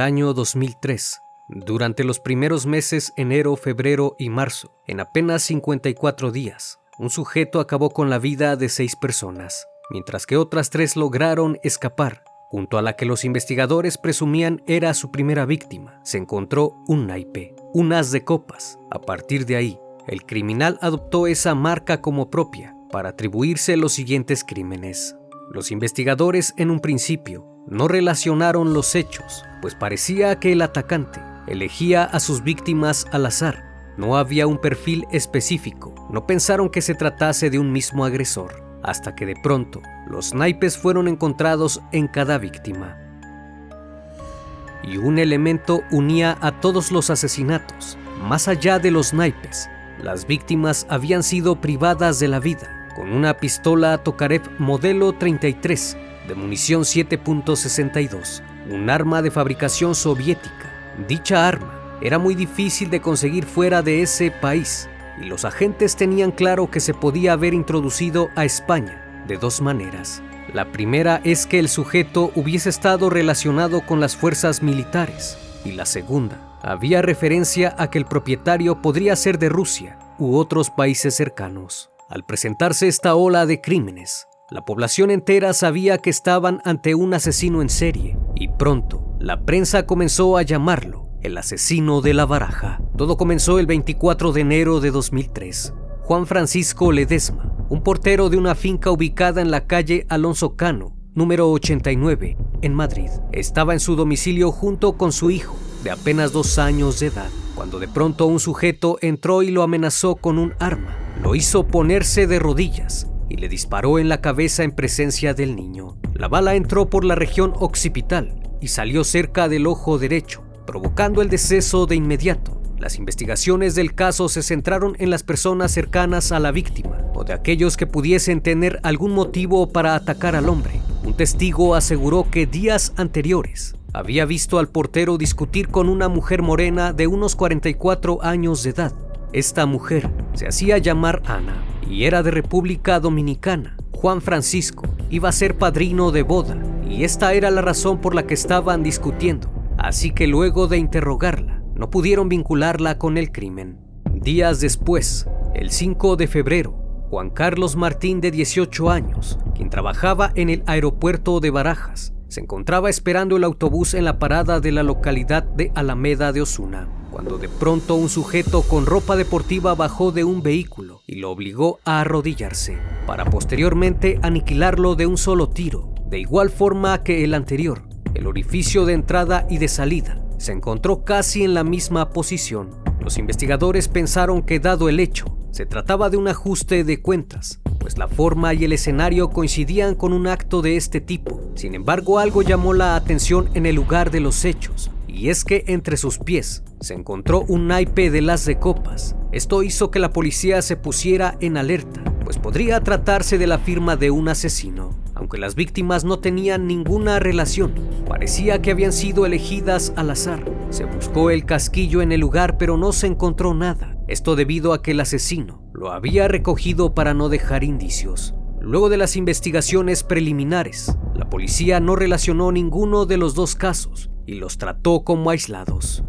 Año 2003, durante los primeros meses enero, febrero y marzo, en apenas 54 días, un sujeto acabó con la vida de seis personas, mientras que otras tres lograron escapar. Junto a la que los investigadores presumían era su primera víctima, se encontró un naipe, un as de copas. A partir de ahí, el criminal adoptó esa marca como propia para atribuirse los siguientes crímenes. Los investigadores en un principio no relacionaron los hechos, pues parecía que el atacante elegía a sus víctimas al azar. No había un perfil específico, no pensaron que se tratase de un mismo agresor, hasta que de pronto los naipes fueron encontrados en cada víctima. Y un elemento unía a todos los asesinatos. Más allá de los naipes, las víctimas habían sido privadas de la vida con una pistola Tokarev modelo 33 de munición 7.62, un arma de fabricación soviética. Dicha arma era muy difícil de conseguir fuera de ese país y los agentes tenían claro que se podía haber introducido a España de dos maneras. La primera es que el sujeto hubiese estado relacionado con las fuerzas militares y la segunda, había referencia a que el propietario podría ser de Rusia u otros países cercanos. Al presentarse esta ola de crímenes, la población entera sabía que estaban ante un asesino en serie y pronto la prensa comenzó a llamarlo el asesino de la baraja. Todo comenzó el 24 de enero de 2003. Juan Francisco Ledesma, un portero de una finca ubicada en la calle Alonso Cano, número 89, en Madrid, estaba en su domicilio junto con su hijo, de apenas dos años de edad, cuando de pronto un sujeto entró y lo amenazó con un arma. Lo hizo ponerse de rodillas y le disparó en la cabeza en presencia del niño. La bala entró por la región occipital y salió cerca del ojo derecho, provocando el deceso de inmediato. Las investigaciones del caso se centraron en las personas cercanas a la víctima o de aquellos que pudiesen tener algún motivo para atacar al hombre. Un testigo aseguró que días anteriores había visto al portero discutir con una mujer morena de unos 44 años de edad. Esta mujer se hacía llamar Ana y era de República Dominicana. Juan Francisco iba a ser padrino de boda y esta era la razón por la que estaban discutiendo. Así que luego de interrogarla, no pudieron vincularla con el crimen. Días después, el 5 de febrero, Juan Carlos Martín de 18 años, quien trabajaba en el aeropuerto de Barajas, se encontraba esperando el autobús en la parada de la localidad de Alameda de Osuna cuando de pronto un sujeto con ropa deportiva bajó de un vehículo y lo obligó a arrodillarse, para posteriormente aniquilarlo de un solo tiro, de igual forma que el anterior. El orificio de entrada y de salida se encontró casi en la misma posición. Los investigadores pensaron que dado el hecho, se trataba de un ajuste de cuentas, pues la forma y el escenario coincidían con un acto de este tipo. Sin embargo, algo llamó la atención en el lugar de los hechos, y es que entre sus pies se encontró un naipe de las de copas. Esto hizo que la policía se pusiera en alerta, pues podría tratarse de la firma de un asesino. Aunque las víctimas no tenían ninguna relación, parecía que habían sido elegidas al azar. Se buscó el casquillo en el lugar pero no se encontró nada. Esto debido a que el asesino lo había recogido para no dejar indicios. Luego de las investigaciones preliminares, la policía no relacionó ninguno de los dos casos y los trató como aislados.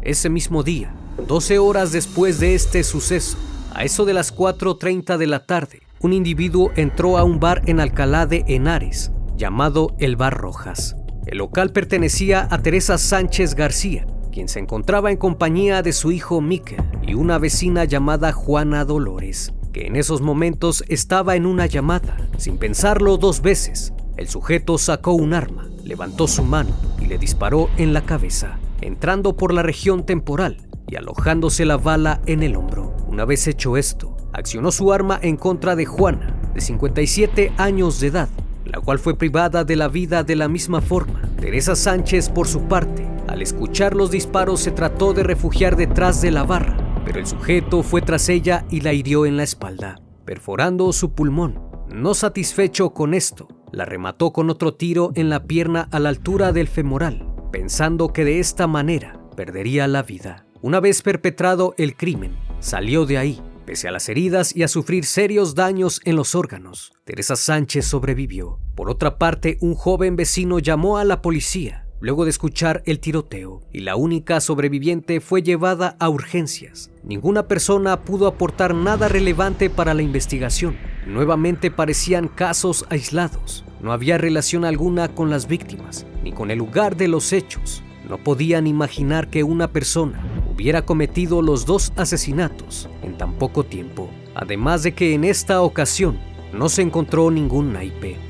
Ese mismo día, 12 horas después de este suceso, a eso de las 4.30 de la tarde, un individuo entró a un bar en Alcalá de Henares, llamado El Bar Rojas. El local pertenecía a Teresa Sánchez García, quien se encontraba en compañía de su hijo Miquel y una vecina llamada Juana Dolores, que en esos momentos estaba en una llamada. Sin pensarlo dos veces, el sujeto sacó un arma, levantó su mano y le disparó en la cabeza, entrando por la región temporal y alojándose la bala en el hombro. Una vez hecho esto, accionó su arma en contra de Juana, de 57 años de edad, la cual fue privada de la vida de la misma forma. Teresa Sánchez, por su parte, al escuchar los disparos se trató de refugiar detrás de la barra, pero el sujeto fue tras ella y la hirió en la espalda, perforando su pulmón. No satisfecho con esto, la remató con otro tiro en la pierna a la altura del femoral, pensando que de esta manera perdería la vida. Una vez perpetrado el crimen, salió de ahí Pese a las heridas y a sufrir serios daños en los órganos, Teresa Sánchez sobrevivió. Por otra parte, un joven vecino llamó a la policía luego de escuchar el tiroteo y la única sobreviviente fue llevada a urgencias. Ninguna persona pudo aportar nada relevante para la investigación. Nuevamente parecían casos aislados. No había relación alguna con las víctimas ni con el lugar de los hechos. No podían imaginar que una persona hubiera cometido los dos asesinatos en tan poco tiempo, además de que en esta ocasión no se encontró ningún naipe.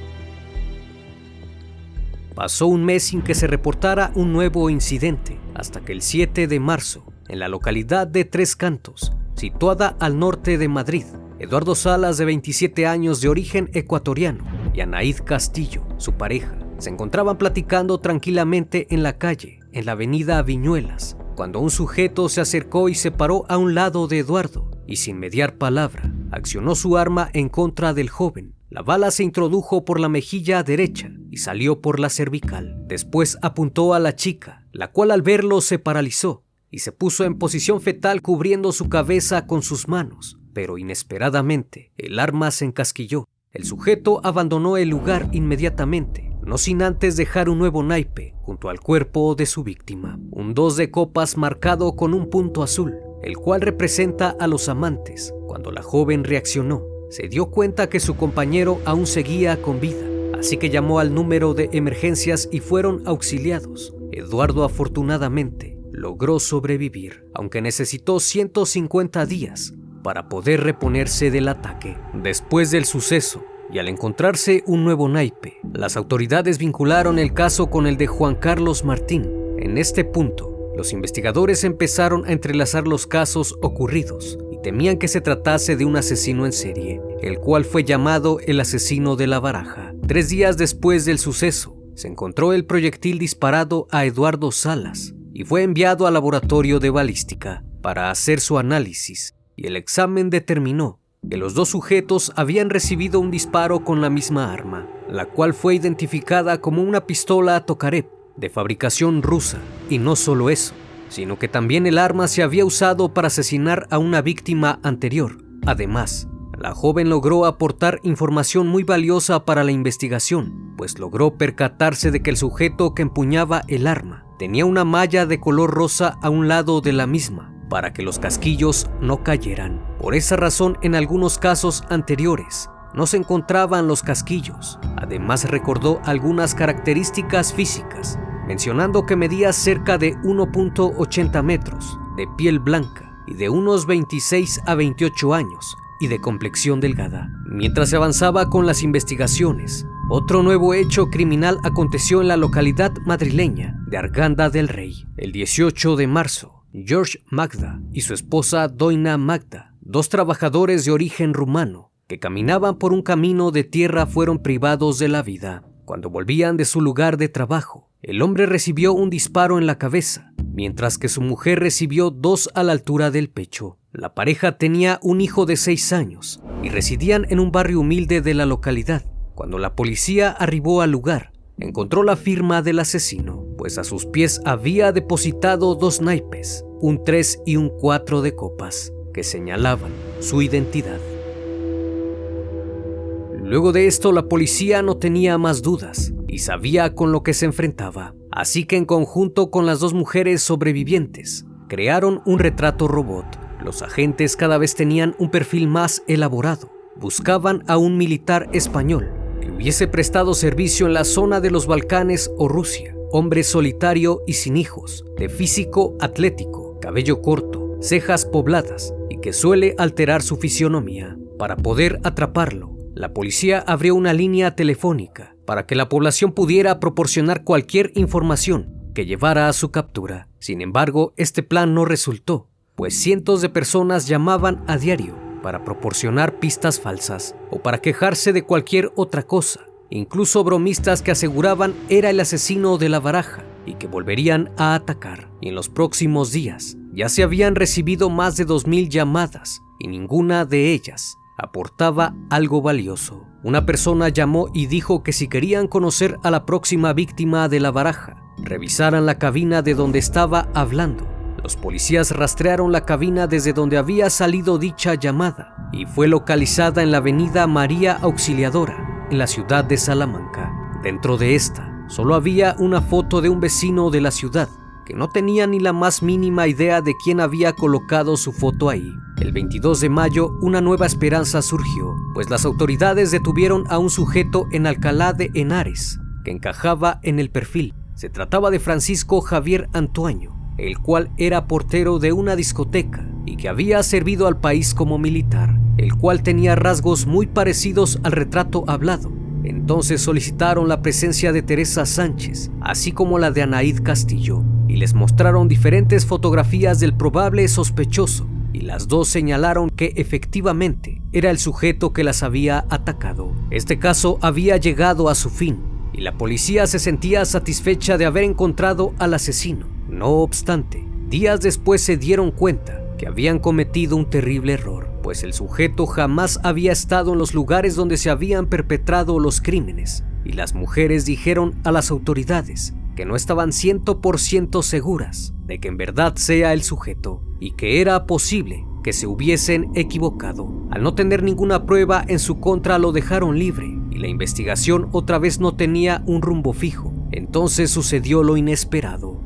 Pasó un mes sin que se reportara un nuevo incidente, hasta que el 7 de marzo, en la localidad de Tres Cantos, situada al norte de Madrid, Eduardo Salas, de 27 años de origen ecuatoriano, y Anaid Castillo, su pareja, se encontraban platicando tranquilamente en la calle, en la avenida Viñuelas, cuando un sujeto se acercó y se paró a un lado de Eduardo y sin mediar palabra, accionó su arma en contra del joven. La bala se introdujo por la mejilla derecha y salió por la cervical. Después apuntó a la chica, la cual al verlo se paralizó y se puso en posición fetal cubriendo su cabeza con sus manos. Pero inesperadamente, el arma se encasquilló. El sujeto abandonó el lugar inmediatamente no sin antes dejar un nuevo naipe junto al cuerpo de su víctima, un dos de copas marcado con un punto azul, el cual representa a los amantes. Cuando la joven reaccionó, se dio cuenta que su compañero aún seguía con vida, así que llamó al número de emergencias y fueron auxiliados. Eduardo afortunadamente logró sobrevivir, aunque necesitó 150 días para poder reponerse del ataque. Después del suceso, y al encontrarse un nuevo naipe, las autoridades vincularon el caso con el de Juan Carlos Martín. En este punto, los investigadores empezaron a entrelazar los casos ocurridos temían que se tratase de un asesino en serie, el cual fue llamado el asesino de la baraja. Tres días después del suceso, se encontró el proyectil disparado a Eduardo Salas y fue enviado al laboratorio de balística para hacer su análisis y el examen determinó que los dos sujetos habían recibido un disparo con la misma arma, la cual fue identificada como una pistola Tokarev de fabricación rusa. Y no solo eso, sino que también el arma se había usado para asesinar a una víctima anterior. Además, la joven logró aportar información muy valiosa para la investigación, pues logró percatarse de que el sujeto que empuñaba el arma tenía una malla de color rosa a un lado de la misma, para que los casquillos no cayeran. Por esa razón, en algunos casos anteriores, no se encontraban los casquillos. Además recordó algunas características físicas, mencionando que medía cerca de 1.80 metros, de piel blanca y de unos 26 a 28 años y de complexión delgada. Mientras se avanzaba con las investigaciones, otro nuevo hecho criminal aconteció en la localidad madrileña de Arganda del Rey, el 18 de marzo. George Magda y su esposa Doina Magda, dos trabajadores de origen rumano que caminaban por un camino de tierra fueron privados de la vida. Cuando volvían de su lugar de trabajo, el hombre recibió un disparo en la cabeza, mientras que su mujer recibió dos a la altura del pecho. La pareja tenía un hijo de seis años y residían en un barrio humilde de la localidad. Cuando la policía arribó al lugar, encontró la firma del asesino, pues a sus pies había depositado dos naipes, un 3 y un 4 de copas, que señalaban su identidad. Luego de esto la policía no tenía más dudas y sabía con lo que se enfrentaba, así que en conjunto con las dos mujeres sobrevivientes, crearon un retrato robot. Los agentes cada vez tenían un perfil más elaborado, buscaban a un militar español que hubiese prestado servicio en la zona de los Balcanes o Rusia, hombre solitario y sin hijos, de físico atlético, cabello corto, cejas pobladas y que suele alterar su fisionomía. Para poder atraparlo, la policía abrió una línea telefónica para que la población pudiera proporcionar cualquier información que llevara a su captura. Sin embargo, este plan no resultó, pues cientos de personas llamaban a diario para proporcionar pistas falsas o para quejarse de cualquier otra cosa, incluso bromistas que aseguraban era el asesino de la baraja y que volverían a atacar. Y en los próximos días ya se habían recibido más de 2.000 llamadas y ninguna de ellas aportaba algo valioso. Una persona llamó y dijo que si querían conocer a la próxima víctima de la baraja, revisaran la cabina de donde estaba hablando. Los policías rastrearon la cabina desde donde había salido dicha llamada y fue localizada en la avenida María Auxiliadora, en la ciudad de Salamanca. Dentro de esta, solo había una foto de un vecino de la ciudad no tenía ni la más mínima idea de quién había colocado su foto ahí. El 22 de mayo, una nueva esperanza surgió, pues las autoridades detuvieron a un sujeto en Alcalá de Henares, que encajaba en el perfil. Se trataba de Francisco Javier Antoaño, el cual era portero de una discoteca y que había servido al país como militar, el cual tenía rasgos muy parecidos al retrato hablado. Entonces solicitaron la presencia de Teresa Sánchez, así como la de Anaíd Castillo, y les mostraron diferentes fotografías del probable sospechoso, y las dos señalaron que efectivamente era el sujeto que las había atacado. Este caso había llegado a su fin, y la policía se sentía satisfecha de haber encontrado al asesino. No obstante, días después se dieron cuenta que habían cometido un terrible error, pues el sujeto jamás había estado en los lugares donde se habían perpetrado los crímenes, y las mujeres dijeron a las autoridades que no estaban 100% seguras de que en verdad sea el sujeto y que era posible que se hubiesen equivocado. Al no tener ninguna prueba en su contra lo dejaron libre y la investigación otra vez no tenía un rumbo fijo. Entonces sucedió lo inesperado.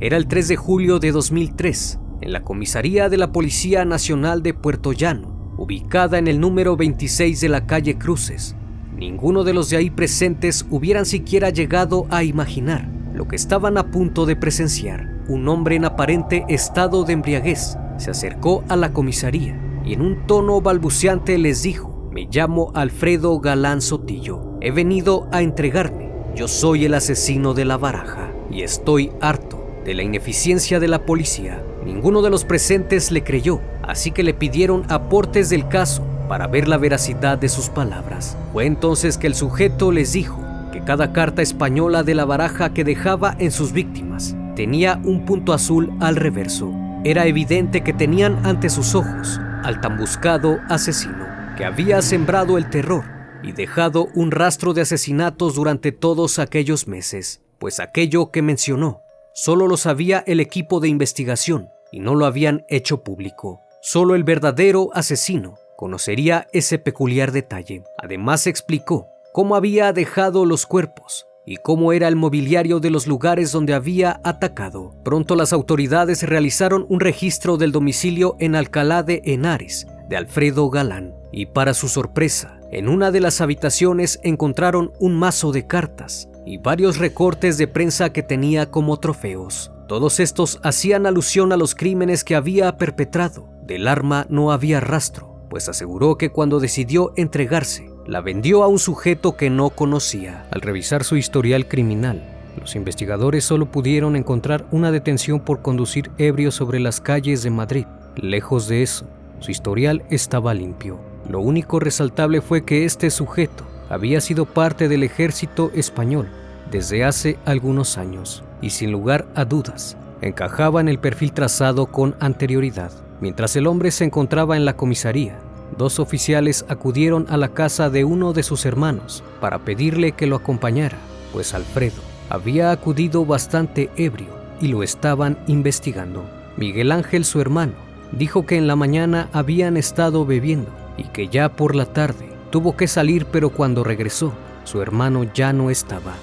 Era el 3 de julio de 2003, en la comisaría de la Policía Nacional de Puerto Llano, ubicada en el número 26 de la calle Cruces, Ninguno de los de ahí presentes hubieran siquiera llegado a imaginar lo que estaban a punto de presenciar. Un hombre en aparente estado de embriaguez se acercó a la comisaría y en un tono balbuceante les dijo, me llamo Alfredo Galán Sotillo, he venido a entregarme, yo soy el asesino de la baraja y estoy harto de la ineficiencia de la policía. Ninguno de los presentes le creyó, así que le pidieron aportes del caso para ver la veracidad de sus palabras. Fue entonces que el sujeto les dijo que cada carta española de la baraja que dejaba en sus víctimas tenía un punto azul al reverso. Era evidente que tenían ante sus ojos al tan buscado asesino que había sembrado el terror y dejado un rastro de asesinatos durante todos aquellos meses, pues aquello que mencionó solo lo sabía el equipo de investigación y no lo habían hecho público. Solo el verdadero asesino conocería ese peculiar detalle. Además explicó cómo había dejado los cuerpos y cómo era el mobiliario de los lugares donde había atacado. Pronto las autoridades realizaron un registro del domicilio en Alcalá de Henares de Alfredo Galán y para su sorpresa, en una de las habitaciones encontraron un mazo de cartas y varios recortes de prensa que tenía como trofeos. Todos estos hacían alusión a los crímenes que había perpetrado. Del arma no había rastro, pues aseguró que cuando decidió entregarse, la vendió a un sujeto que no conocía. Al revisar su historial criminal, los investigadores solo pudieron encontrar una detención por conducir ebrio sobre las calles de Madrid. Lejos de eso, su historial estaba limpio. Lo único resaltable fue que este sujeto había sido parte del ejército español desde hace algunos años y sin lugar a dudas encajaba en el perfil trazado con anterioridad. Mientras el hombre se encontraba en la comisaría, dos oficiales acudieron a la casa de uno de sus hermanos para pedirle que lo acompañara, pues Alfredo había acudido bastante ebrio y lo estaban investigando. Miguel Ángel, su hermano, dijo que en la mañana habían estado bebiendo y que ya por la tarde tuvo que salir, pero cuando regresó, su hermano ya no estaba.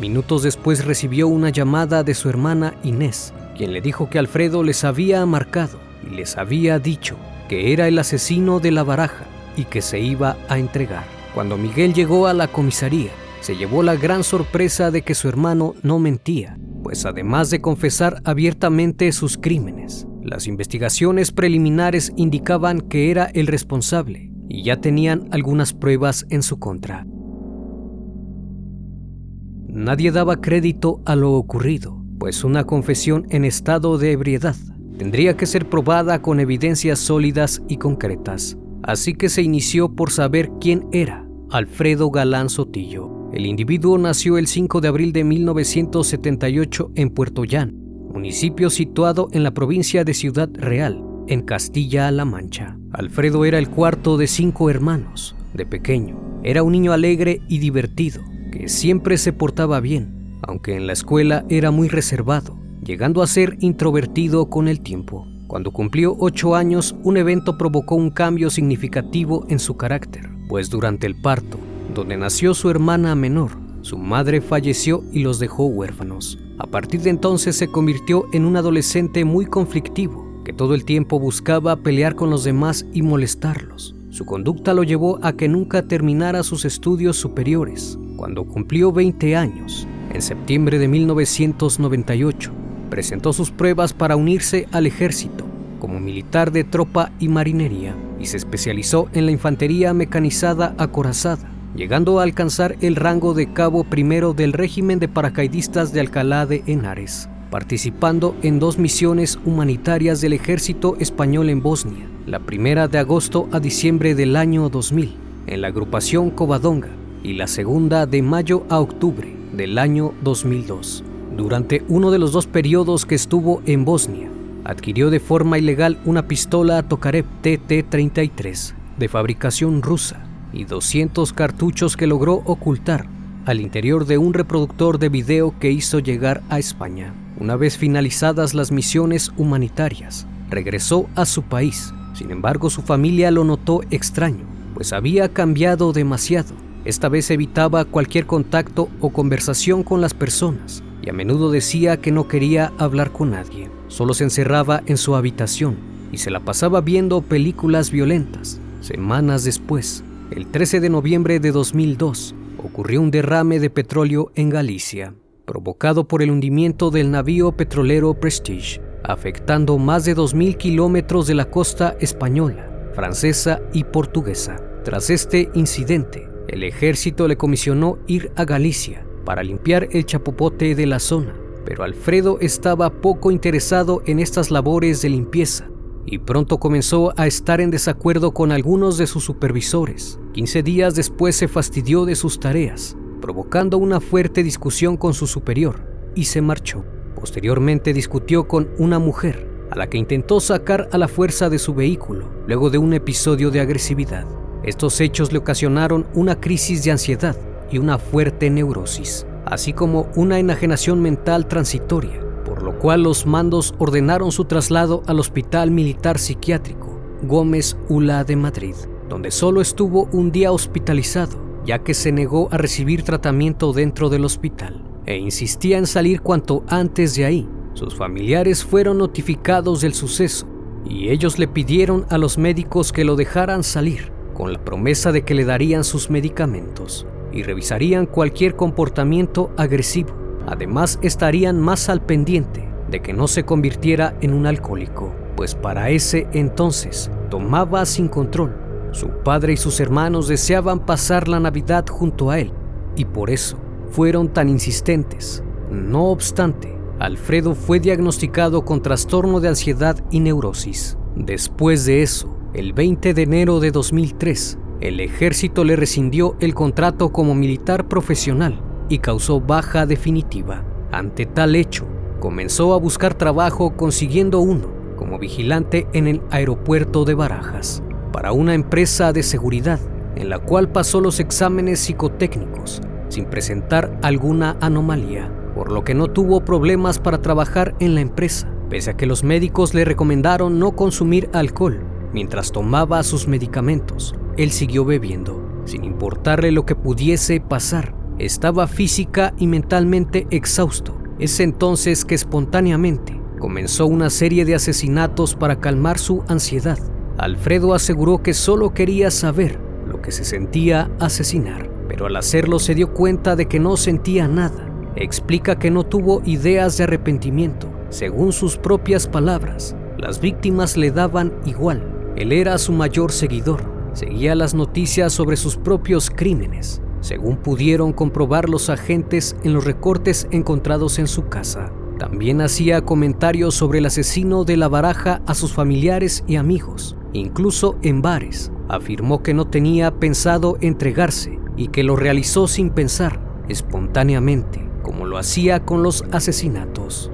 Minutos después recibió una llamada de su hermana Inés, quien le dijo que Alfredo les había marcado y les había dicho que era el asesino de la baraja y que se iba a entregar. Cuando Miguel llegó a la comisaría, se llevó la gran sorpresa de que su hermano no mentía, pues además de confesar abiertamente sus crímenes, las investigaciones preliminares indicaban que era el responsable y ya tenían algunas pruebas en su contra. Nadie daba crédito a lo ocurrido, pues una confesión en estado de ebriedad tendría que ser probada con evidencias sólidas y concretas, así que se inició por saber quién era Alfredo Galán Sotillo. El individuo nació el 5 de abril de 1978 en Puerto Llano, municipio situado en la provincia de Ciudad Real, en Castilla-La Mancha. Alfredo era el cuarto de cinco hermanos. De pequeño, era un niño alegre y divertido, que siempre se portaba bien, aunque en la escuela era muy reservado, llegando a ser introvertido con el tiempo. Cuando cumplió ocho años, un evento provocó un cambio significativo en su carácter, pues durante el parto, donde nació su hermana menor, su madre falleció y los dejó huérfanos. A partir de entonces se convirtió en un adolescente muy conflictivo, que todo el tiempo buscaba pelear con los demás y molestarlos. Su conducta lo llevó a que nunca terminara sus estudios superiores. Cuando cumplió 20 años, en septiembre de 1998, presentó sus pruebas para unirse al ejército como militar de tropa y marinería y se especializó en la infantería mecanizada acorazada llegando a alcanzar el rango de cabo primero del régimen de paracaidistas de Alcalá de Henares, participando en dos misiones humanitarias del ejército español en Bosnia, la primera de agosto a diciembre del año 2000, en la agrupación Covadonga, y la segunda de mayo a octubre del año 2002. Durante uno de los dos periodos que estuvo en Bosnia, adquirió de forma ilegal una pistola Tokarev TT-33 de fabricación rusa y 200 cartuchos que logró ocultar al interior de un reproductor de video que hizo llegar a España. Una vez finalizadas las misiones humanitarias, regresó a su país. Sin embargo, su familia lo notó extraño, pues había cambiado demasiado. Esta vez evitaba cualquier contacto o conversación con las personas y a menudo decía que no quería hablar con nadie. Solo se encerraba en su habitación y se la pasaba viendo películas violentas. Semanas después, el 13 de noviembre de 2002 ocurrió un derrame de petróleo en Galicia, provocado por el hundimiento del navío petrolero Prestige, afectando más de 2.000 kilómetros de la costa española, francesa y portuguesa. Tras este incidente, el ejército le comisionó ir a Galicia para limpiar el chapopote de la zona, pero Alfredo estaba poco interesado en estas labores de limpieza y pronto comenzó a estar en desacuerdo con algunos de sus supervisores. 15 días después se fastidió de sus tareas, provocando una fuerte discusión con su superior, y se marchó. Posteriormente discutió con una mujer, a la que intentó sacar a la fuerza de su vehículo, luego de un episodio de agresividad. Estos hechos le ocasionaron una crisis de ansiedad y una fuerte neurosis, así como una enajenación mental transitoria por lo cual los mandos ordenaron su traslado al Hospital Militar Psiquiátrico Gómez Ula de Madrid, donde solo estuvo un día hospitalizado, ya que se negó a recibir tratamiento dentro del hospital e insistía en salir cuanto antes de ahí. Sus familiares fueron notificados del suceso y ellos le pidieron a los médicos que lo dejaran salir, con la promesa de que le darían sus medicamentos y revisarían cualquier comportamiento agresivo Además, estarían más al pendiente de que no se convirtiera en un alcohólico, pues para ese entonces tomaba sin control. Su padre y sus hermanos deseaban pasar la Navidad junto a él y por eso fueron tan insistentes. No obstante, Alfredo fue diagnosticado con trastorno de ansiedad y neurosis. Después de eso, el 20 de enero de 2003, el ejército le rescindió el contrato como militar profesional y causó baja definitiva. Ante tal hecho, comenzó a buscar trabajo consiguiendo uno como vigilante en el aeropuerto de Barajas para una empresa de seguridad en la cual pasó los exámenes psicotécnicos sin presentar alguna anomalía, por lo que no tuvo problemas para trabajar en la empresa, pese a que los médicos le recomendaron no consumir alcohol mientras tomaba sus medicamentos. Él siguió bebiendo, sin importarle lo que pudiese pasar, estaba física y mentalmente exhausto. Es entonces que espontáneamente comenzó una serie de asesinatos para calmar su ansiedad. Alfredo aseguró que solo quería saber lo que se sentía asesinar, pero al hacerlo se dio cuenta de que no sentía nada. Explica que no tuvo ideas de arrepentimiento. Según sus propias palabras, las víctimas le daban igual. Él era su mayor seguidor. Seguía las noticias sobre sus propios crímenes, según pudieron comprobar los agentes en los recortes encontrados en su casa. También hacía comentarios sobre el asesino de la baraja a sus familiares y amigos, incluso en bares. Afirmó que no tenía pensado entregarse y que lo realizó sin pensar, espontáneamente, como lo hacía con los asesinatos.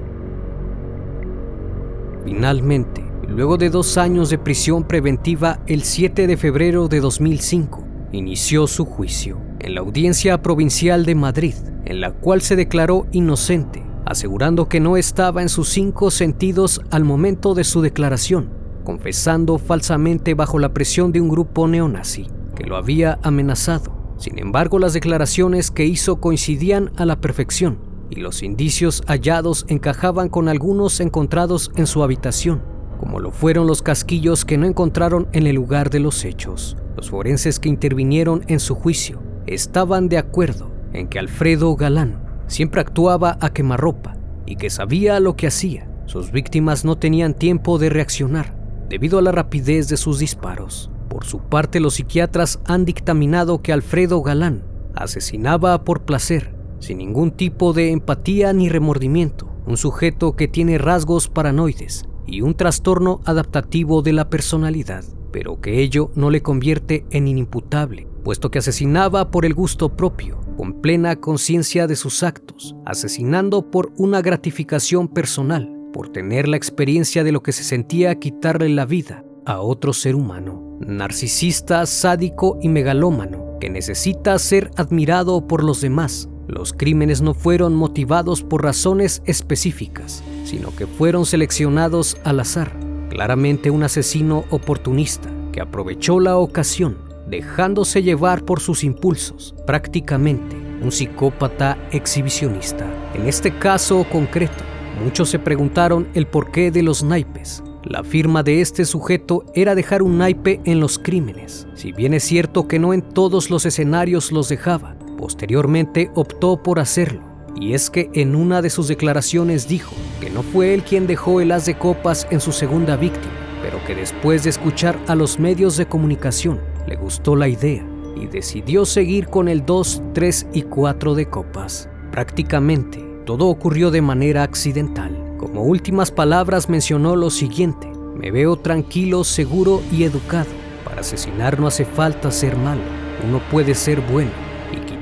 Finalmente, luego de dos años de prisión preventiva, el 7 de febrero de 2005, inició su juicio en la Audiencia Provincial de Madrid, en la cual se declaró inocente, asegurando que no estaba en sus cinco sentidos al momento de su declaración, confesando falsamente bajo la presión de un grupo neonazi que lo había amenazado. Sin embargo, las declaraciones que hizo coincidían a la perfección y los indicios hallados encajaban con algunos encontrados en su habitación, como lo fueron los casquillos que no encontraron en el lugar de los hechos. Los forenses que intervinieron en su juicio estaban de acuerdo en que Alfredo Galán siempre actuaba a quemarropa y que sabía lo que hacía. Sus víctimas no tenían tiempo de reaccionar debido a la rapidez de sus disparos. Por su parte, los psiquiatras han dictaminado que Alfredo Galán asesinaba por placer, sin ningún tipo de empatía ni remordimiento, un sujeto que tiene rasgos paranoides y un trastorno adaptativo de la personalidad, pero que ello no le convierte en inimputable, puesto que asesinaba por el gusto propio, con plena conciencia de sus actos, asesinando por una gratificación personal, por tener la experiencia de lo que se sentía quitarle la vida a otro ser humano, narcisista, sádico y megalómano, que necesita ser admirado por los demás. Los crímenes no fueron motivados por razones específicas, sino que fueron seleccionados al azar. Claramente un asesino oportunista que aprovechó la ocasión dejándose llevar por sus impulsos, prácticamente un psicópata exhibicionista. En este caso concreto, muchos se preguntaron el porqué de los naipes. La firma de este sujeto era dejar un naipe en los crímenes, si bien es cierto que no en todos los escenarios los dejaba, posteriormente optó por hacerlo. Y es que en una de sus declaraciones dijo que no fue él quien dejó el as de copas en su segunda víctima, pero que después de escuchar a los medios de comunicación le gustó la idea y decidió seguir con el 2, 3 y 4 de copas. Prácticamente todo ocurrió de manera accidental. Como últimas palabras mencionó lo siguiente, me veo tranquilo, seguro y educado. Para asesinar no hace falta ser malo, uno puede ser bueno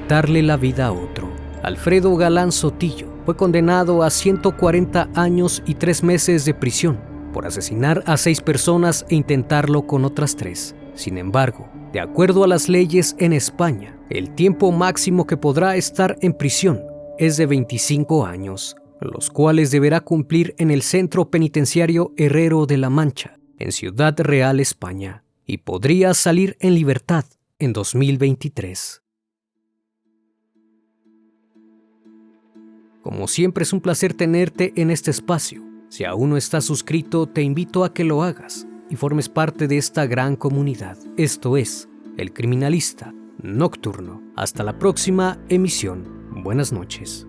quitarle la vida a otro. Alfredo Galán Sotillo fue condenado a 140 años y 3 meses de prisión por asesinar a seis personas e intentarlo con otras tres. Sin embargo, de acuerdo a las leyes en España, el tiempo máximo que podrá estar en prisión es de 25 años, los cuales deberá cumplir en el Centro Penitenciario Herrero de la Mancha, en Ciudad Real, España, y podría salir en libertad en 2023. Como siempre es un placer tenerte en este espacio. Si aún no estás suscrito, te invito a que lo hagas y formes parte de esta gran comunidad. Esto es El Criminalista Nocturno. Hasta la próxima emisión. Buenas noches.